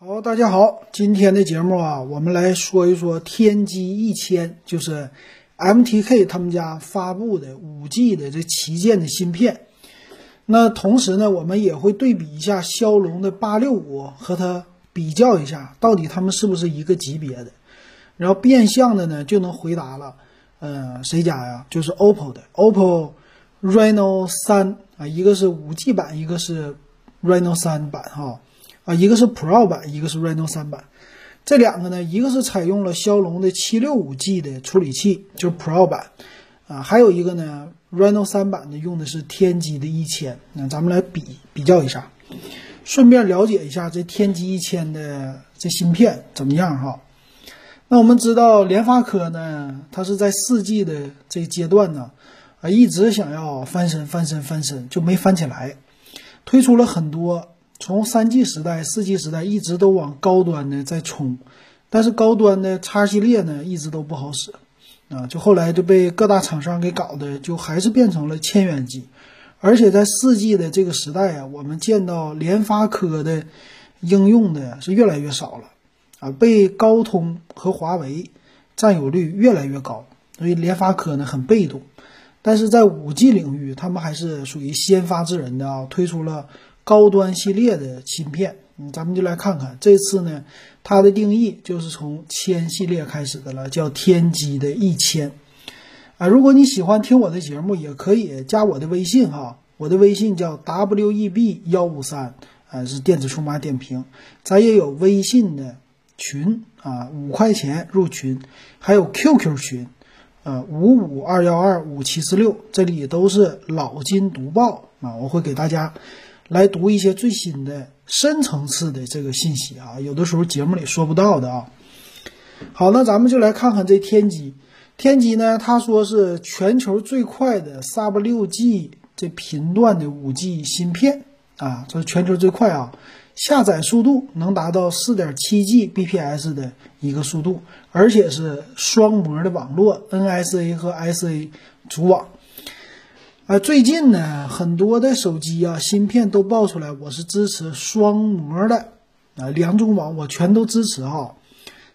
好，大家好，今天的节目啊，我们来说一说天玑一千，就是 MTK 他们家发布的五 G 的这旗舰的芯片。那同时呢，我们也会对比一下骁龙的八六五和它比较一下，到底它们是不是一个级别的。然后变相的呢，就能回答了，呃，谁家呀？就是 OPPO 的 OPPO Reno 三啊，一个是五 G 版，一个是 Reno 三版哈。啊，一个是 Pro 版，一个是 Reno 三版，这两个呢，一个是采用了骁龙的七六五 G 的处理器，就是 Pro 版，啊，还有一个呢，Reno 三版的用的是天玑的一千，那咱们来比比较一下，顺便了解一下这天玑一千的这芯片怎么样哈。那我们知道联发科呢，它是在四 G 的这阶段呢，啊，一直想要翻身翻身翻身，就没翻起来，推出了很多。从三 G 时代、四 G 时代一直都往高端的在冲，但是高端的叉系列呢一直都不好使，啊，就后来就被各大厂商给搞的，就还是变成了千元机。而且在四 G 的这个时代啊，我们见到联发科的应用的是越来越少了，啊，被高通和华为占有率越来越高，所以联发科呢很被动。但是在五 G 领域，他们还是属于先发制人的啊，推出了。高端系列的芯片，嗯，咱们就来看看这次呢，它的定义就是从千系列开始的了，叫天玑的一千，啊，如果你喜欢听我的节目，也可以加我的微信哈，我的微信叫 w e b 幺五三，啊，是电子数码点评，咱也有微信的群啊，五块钱入群，还有 QQ 群，呃，五五二幺二五七四六，这里都是老金读报啊，我会给大家。来读一些最新的深层次的这个信息啊，有的时候节目里说不到的啊。好，那咱们就来看看这天玑。天玑呢，他说是全球最快的 Sub 六 G 这频段的五 G 芯片啊，这是全球最快啊，下载速度能达到四点七 Gbps 的一个速度，而且是双模的网络，NSA 和 SA 组网。啊，最近呢，很多的手机啊，芯片都爆出来，我是支持双模的啊，两种网我全都支持哈，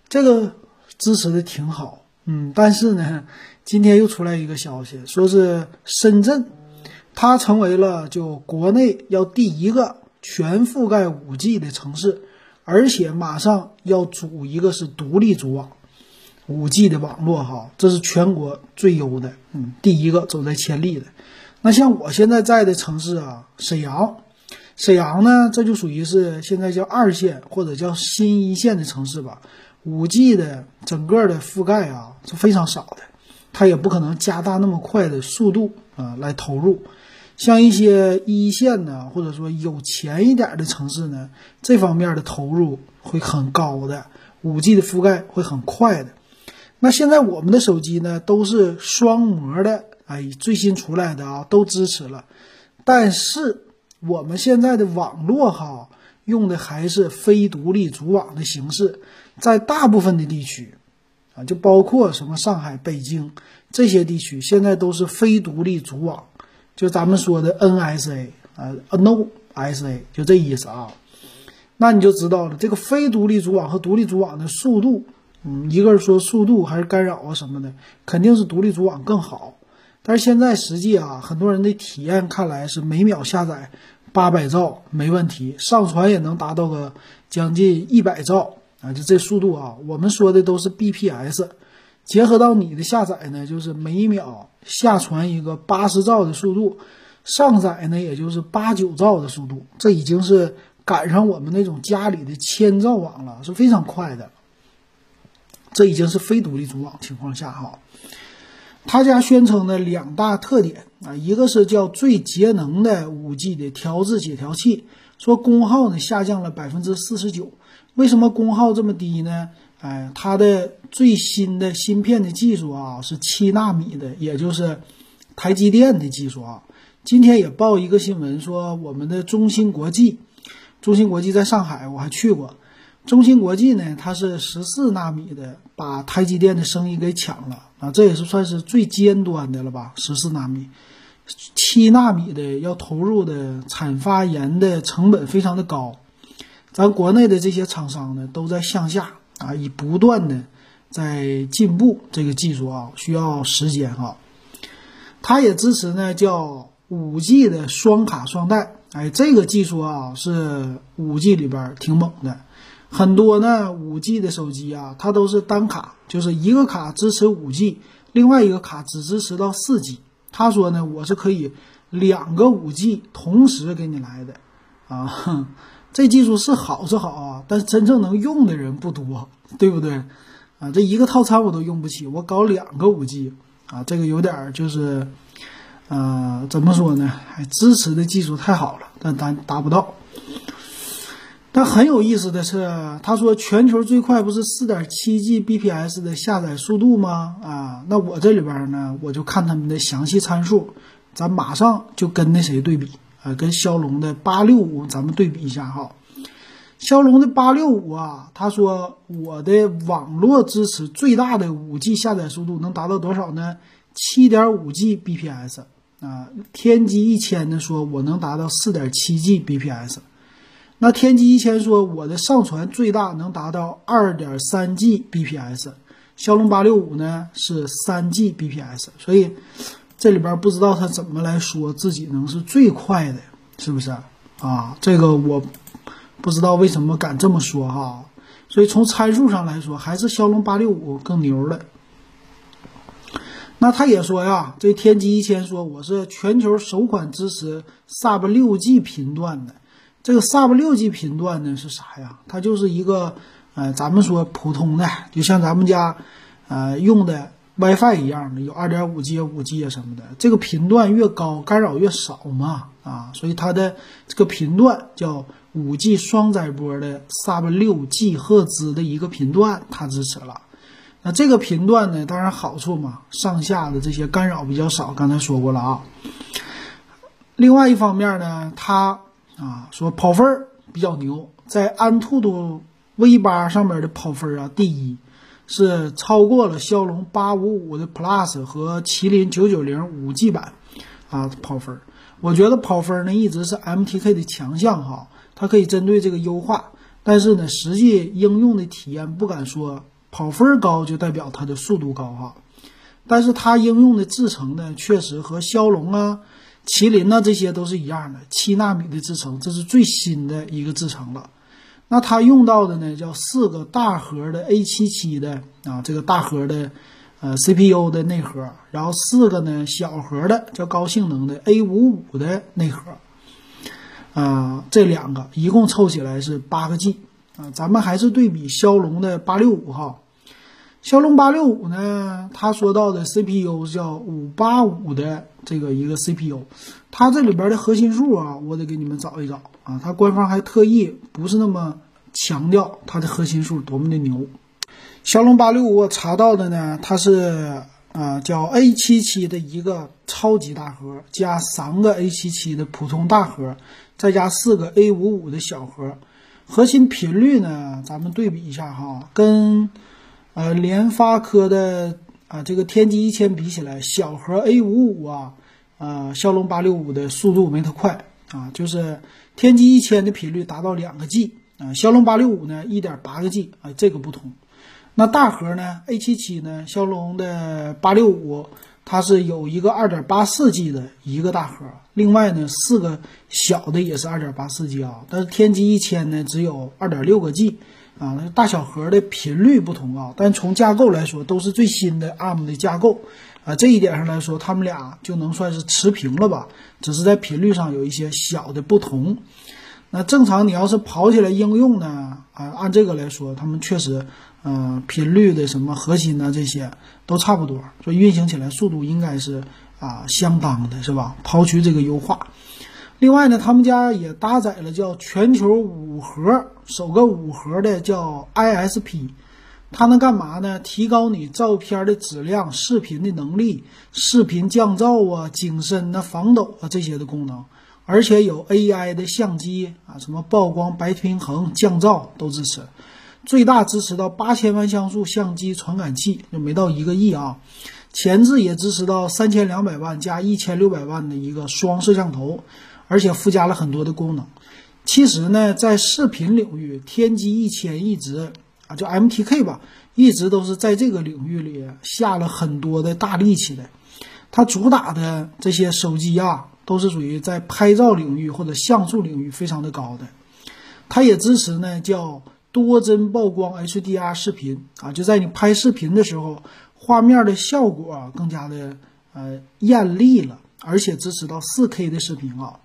这个支持的挺好，嗯，但是呢，今天又出来一个消息，说是深圳，它成为了就国内要第一个全覆盖五 G 的城市，而且马上要组一个是独立组网，五 G 的网络哈，这是全国最优的，嗯，第一个走在前列的。那像我现在在的城市啊，沈阳，沈阳呢，这就属于是现在叫二线或者叫新一线的城市吧。五 G 的整个的覆盖啊是非常少的，它也不可能加大那么快的速度啊来投入。像一些一线呢，或者说有钱一点的城市呢，这方面的投入会很高的，五 G 的覆盖会很快的。那现在我们的手机呢，都是双模的。哎，最新出来的啊，都支持了，但是我们现在的网络哈，用的还是非独立组网的形式，在大部分的地区，啊，就包括什么上海、北京这些地区，现在都是非独立组网，就咱们说的 NSA 啊，No SA，就这意思啊。那你就知道了，这个非独立组网和独立组网的速度，嗯，一个是说速度还是干扰啊什么的，肯定是独立组网更好。但是现在实际啊，很多人的体验看来是每秒下载八百兆没问题，上传也能达到个将近一百兆啊，就这速度啊。我们说的都是 bps，结合到你的下载呢，就是每秒下传一个八十兆的速度，上载呢也就是八九兆的速度，这已经是赶上我们那种家里的千兆网了，是非常快的。这已经是非独立组网情况下哈。他家宣称的两大特点啊，一个是叫最节能的五 G 的调制解调器，说功耗呢下降了百分之四十九。为什么功耗这么低呢？哎，它的最新的芯片的技术啊是七纳米的，也就是台积电的技术啊。今天也报一个新闻说，我们的中芯国际，中芯国际在上海我还去过。中芯国际呢，它是十四纳米的，把台积电的生意给抢了啊！这也是算是最尖端的了吧？十四纳米，七纳米的要投入的产发盐的成本非常的高，咱国内的这些厂商呢，都在向下啊，以不断的在进步这个技术啊，需要时间哈。它也支持呢，叫五 G 的双卡双待，哎，这个技术啊是五 G 里边挺猛的。很多呢五 G 的手机啊，它都是单卡，就是一个卡支持五 G，另外一个卡只支持到四 G。他说呢，我是可以两个五 G 同时给你来的啊。这技术是好是好啊，但是真正能用的人不多，对不对？啊，这一个套餐我都用不起，我搞两个五 G 啊，这个有点就是，呃，怎么说呢？还支持的技术太好了，但达达不到。但很有意思的是，他说全球最快不是四点七 Gbps 的下载速度吗？啊，那我这里边呢，我就看他们的详细参数，咱马上就跟那谁对比。啊，跟骁龙的八六五咱们对比一下哈。骁龙的八六五啊，他说我的网络支持最大的五 G 下载速度能达到多少呢？七点五 Gbps 啊。天玑一千呢，说我能达到四点七 Gbps。那天玑一千说我的上传最大能达到二点三 Gbps。骁龙八六五呢是三 Gbps，所以。这里边不知道他怎么来说自己能是最快的，是不是啊？这个我不知道为什么敢这么说哈。所以从参数上来说，还是骁龙八六五更牛了。那他也说呀，这天玑一千说我是全球首款支持 Sub 六 G 频段的。这个 Sub 六 G 频段呢是啥呀？它就是一个呃，咱们说普通的，就像咱们家呃用的。WiFi 一样的，有 2.5G、5G 啊什么的，这个频段越高，干扰越少嘛，啊，所以它的这个频段叫 5G 双载波的 Sub 6G 赫兹的一个频段，它支持了。那这个频段呢，当然好处嘛，上下的这些干扰比较少，刚才说过了啊。另外一方面呢，它啊说跑分比较牛，在安兔兔 V8 上面的跑分啊第一。是超过了骁龙八五五的 Plus 和麒麟九九零五 G 版，啊跑分，我觉得跑分呢一直是 MTK 的强项哈，它可以针对这个优化，但是呢实际应用的体验不敢说跑分高就代表它的速度高哈，但是它应用的制程呢确实和骁龙啊、麒麟呐这些都是一样的，七纳米的制程，这是最新的一个制程了。那它用到的呢，叫四个大核的 A 七七的啊，这个大核的呃 CPU 的内核，然后四个呢小核的叫高性能的 A 五五的内核，啊，这两个一共凑起来是八个 G 啊。咱们还是对比骁龙的八六五哈，骁龙八六五呢，它说到的 CPU 叫五八五的这个一个 CPU，它这里边的核心数啊，我得给你们找一找啊，它官方还特意不是那么。强调它的核心数多么的牛，骁龙八六五我查到的呢，它是啊叫 A 七七的一个超级大核，加三个 A 七七的普通大核，再加四个 A 五五的小核，核心频率呢，咱们对比一下哈，跟呃联发科的啊这个天玑一千比起来，小核 A 五五啊，呃骁龙八六五的速度没它快啊，就是天玑一千的频率达到两个 G。啊，骁龙八六五呢，一点八个 G 啊，这个不同。那大核呢，A 七七呢，骁龙的八六五，它是有一个二点八四 G 的一个大核，另外呢，四个小的也是二点八四 G 啊。但是天玑一千呢，只有二点六个 G 啊，那大小核的频率不同啊。但从架构来说，都是最新的 ARM 的架构啊，这一点上来说，他们俩就能算是持平了吧？只是在频率上有一些小的不同。那正常，你要是跑起来应用呢？啊，按这个来说，他们确实，嗯，频率的什么核心呢，这些都差不多，所以运行起来速度应该是啊相当的，是吧？抛去这个优化，另外呢，他们家也搭载了叫全球五核，首个五核的叫 ISP，它能干嘛呢？提高你照片的质量、视频的能力、视频降噪啊、景深呐、防抖啊这些的功能。而且有 AI 的相机啊，什么曝光、白平衡、降噪都支持，最大支持到八千万像素相机传感器，就没到一个亿啊。前置也支持到三千两百万加一千六百万的一个双摄像头，而且附加了很多的功能。其实呢，在视频领域，天玑一千一直就 MTK 吧，一直都是在这个领域里下了很多的大力气的。它主打的这些手机啊，都是属于在拍照领域或者像素领域非常的高的。它也支持呢，叫多帧曝光 HDR 视频啊，就在你拍视频的时候，画面的效果啊更加的呃艳丽了，而且支持到 4K 的视频啊。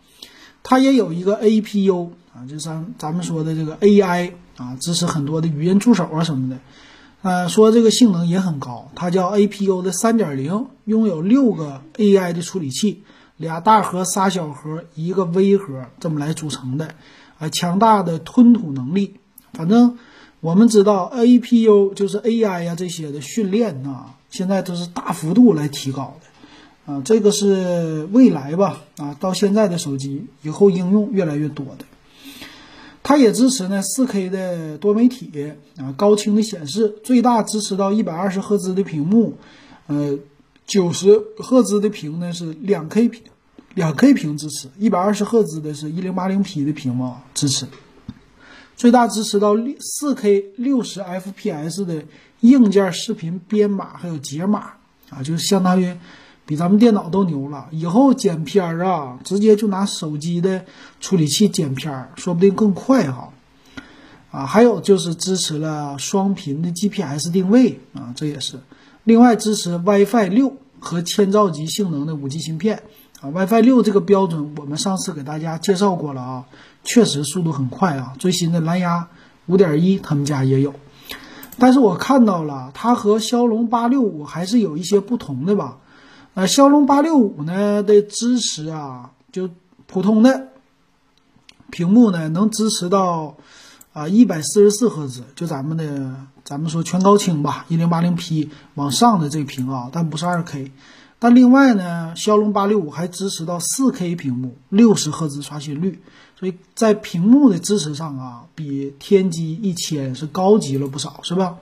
它也有一个 APU 啊，就咱咱们说的这个 AI 啊，支持很多的语音助手啊什么的，呃，说这个性能也很高。它叫 APU 的3.0，拥有六个 AI 的处理器，俩大核、仨小核、一个微核，这么来组成的，啊，强大的吞吐能力。反正我们知道 APU 就是 AI 呀这些的训练啊，现在都是大幅度来提高的。啊，这个是未来吧？啊，到现在的手机以后应用越来越多的，它也支持呢 4K 的多媒体啊，高清的显示，最大支持到一百二十赫兹的屏幕，呃九十赫兹的屏呢是两 K 屏两 K 屏支持一百二十赫兹的是一零八零 P 的屏幕支持，最大支持到四 K 六十 FPS 的硬件视频编码还有解码啊，就是相当于。比咱们电脑都牛了，以后剪片儿啊，直接就拿手机的处理器剪片儿，说不定更快哈。啊，还有就是支持了双频的 GPS 定位啊，这也是。另外支持 WiFi 六和千兆级性能的五 G 芯片啊，WiFi 六这个标准我们上次给大家介绍过了啊，确实速度很快啊。最新的蓝牙五点一他们家也有，但是我看到了它和骁龙八六五还是有一些不同的吧。呃，骁龙八六五呢的支持啊，就普通的屏幕呢能支持到啊一百四十四赫兹，就咱们的咱们说全高清吧，一零八零 P 往上的这屏啊，但不是二 K。但另外呢，骁龙八六五还支持到四 K 屏幕，六十赫兹刷新率，所以在屏幕的支持上啊，比天玑一千是高级了不少，是吧？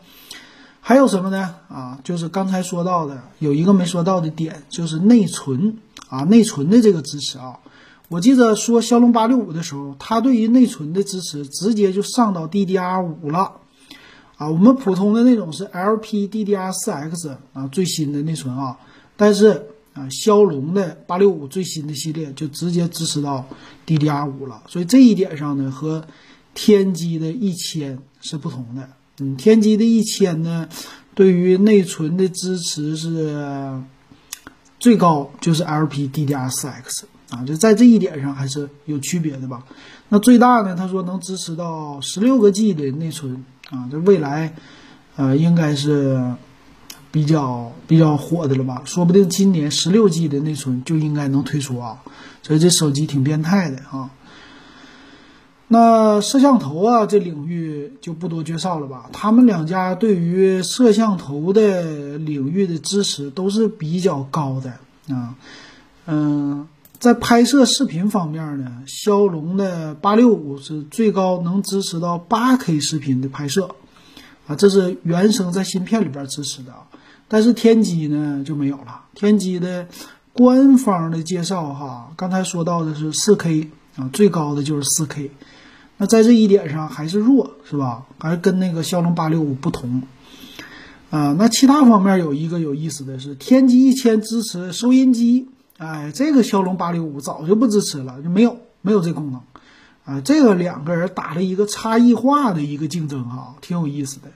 还有什么呢？啊，就是刚才说到的，有一个没说到的点，就是内存啊，内存的这个支持啊。我记得说骁龙八六五的时候，它对于内存的支持直接就上到 DDR 五了啊。我们普通的那种是 LPDDR4X 啊，最新的内存啊。但是啊，骁龙的八六五最新的系列就直接支持到 DDR 五了。所以这一点上呢，和天玑的一千是不同的。嗯，天玑的一千呢，对于内存的支持是最高，就是 LPDDR4X 啊，就在这一点上还是有区别的吧。那最大呢，他说能支持到十六个 G 的内存啊，这未来呃应该是比较比较火的了吧？说不定今年十六 G 的内存就应该能推出啊，所以这手机挺变态的啊。那摄像头啊，这领域就不多介绍了吧。他们两家对于摄像头的领域的支持都是比较高的啊。嗯，在拍摄视频方面呢，骁龙的八六五是最高能支持到八 K 视频的拍摄啊，这是原生在芯片里边支持的啊。但是天玑呢就没有了，天玑的官方的介绍哈，刚才说到的是四 K 啊，最高的就是四 K。那在这一点上还是弱，是吧？还是跟那个骁龙八六五不同啊？那其他方面有一个有意思的是，天玑一千支持收音机，哎，这个骁龙八六五早就不支持了，就没有没有这功能啊。这个两个人打了一个差异化的一个竞争哈，挺有意思的。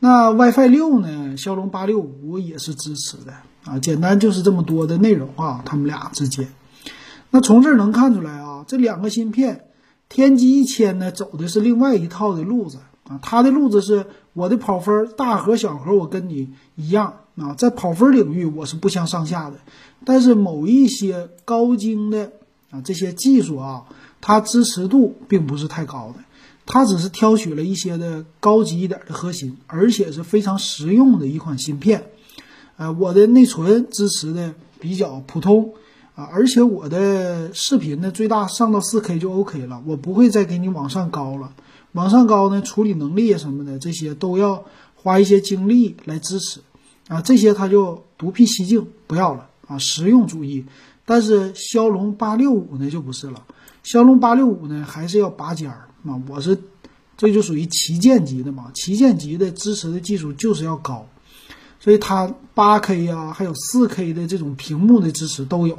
那 WiFi 六呢？骁龙八六五也是支持的啊。简单就是这么多的内容啊，他们俩之间。那从这儿能看出来，这两个芯片。天玑一千呢，走的是另外一套的路子啊，它的路子是我的跑分大核小核，我跟你一样啊，在跑分领域我是不相上下的，但是某一些高精的啊这些技术啊，它支持度并不是太高的，它只是挑取了一些的高级一点的核心，而且是非常实用的一款芯片，呃，我的内存支持的比较普通。啊，而且我的视频呢，最大上到四 K 就 OK 了，我不会再给你往上高了。往上高呢，处理能力啊什么的，这些都要花一些精力来支持。啊，这些它就独辟蹊径，不要了啊，实用主义。但是骁龙八六五呢就不是了，骁龙八六五呢还是要拔尖儿啊，我是这就属于旗舰级的嘛，旗舰级的支持的技术就是要高，所以它八 K 呀，还有四 K 的这种屏幕的支持都有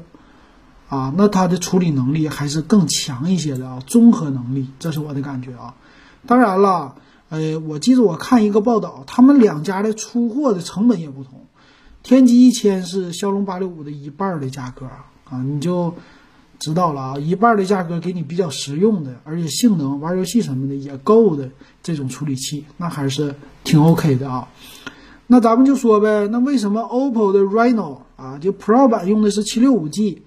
啊，那它的处理能力还是更强一些的啊，综合能力，这是我的感觉啊。当然了，呃，我记得我看一个报道，他们两家的出货的成本也不同。天玑一千是骁龙八六五的一半的价格啊，你就知道了啊，一半的价格给你比较实用的，而且性能、玩游戏什么的也够的这种处理器，那还是挺 OK 的啊。那咱们就说呗，那为什么 OPPO 的 Reno 啊，就 Pro 版用的是七六五 G，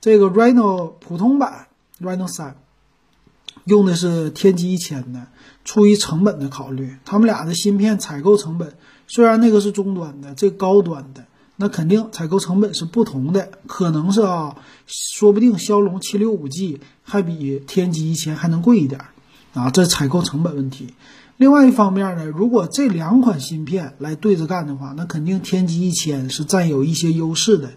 这个 Reno 普通版 Reno 三用的是天玑一千的？出于成本的考虑，他们俩的芯片采购成本虽然那个是中端的，这高端的那肯定采购成本是不同的，可能是啊，说不定骁龙七六五 G 还比天玑一千还能贵一点啊，这采购成本问题。另外一方面呢，如果这两款芯片来对着干的话，那肯定天玑一千是占有一些优势的，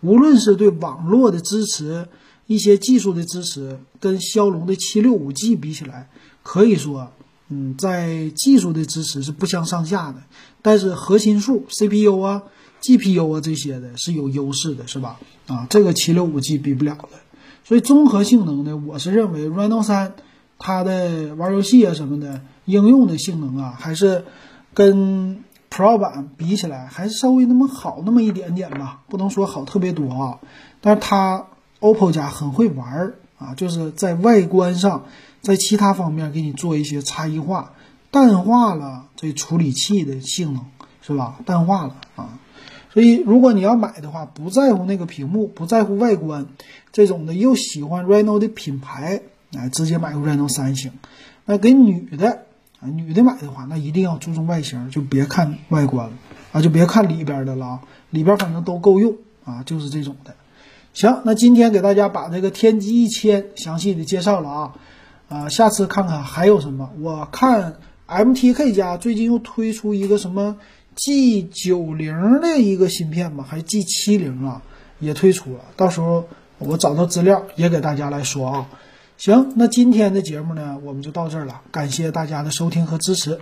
无论是对网络的支持、一些技术的支持，跟骁龙的七六五 G 比起来，可以说。嗯，在技术的支持是不相上下的，但是核心数 CPU 啊、GPU 啊这些的是有优势的，是吧？啊，这个七六五 G 比不了的。所以综合性能呢，我是认为 Reno 三它的玩游戏啊什么的应用的性能啊，还是跟 Pro 版比起来还是稍微那么好那么一点点吧，不能说好特别多啊。但是它 OPPO 家很会玩儿啊，就是在外观上。在其他方面给你做一些差异化，淡化了这处理器的性能，是吧？淡化了啊，所以如果你要买的话，不在乎那个屏幕，不在乎外观，这种的又喜欢 Reno 的品牌，哎，直接买个 Reno 三星。那给女的啊，女的买的话，那一定要注重外形，就别看外观了啊，就别看里边的了啊，里边反正都够用啊，就是这种的。行，那今天给大家把这个天玑一千详细的介绍了啊。啊，下次看看还有什么？我看 MTK 家最近又推出一个什么 G 九零的一个芯片吧，还是 G 七零啊，也推出了。到时候我找到资料也给大家来说啊。行，那今天的节目呢，我们就到这儿了，感谢大家的收听和支持。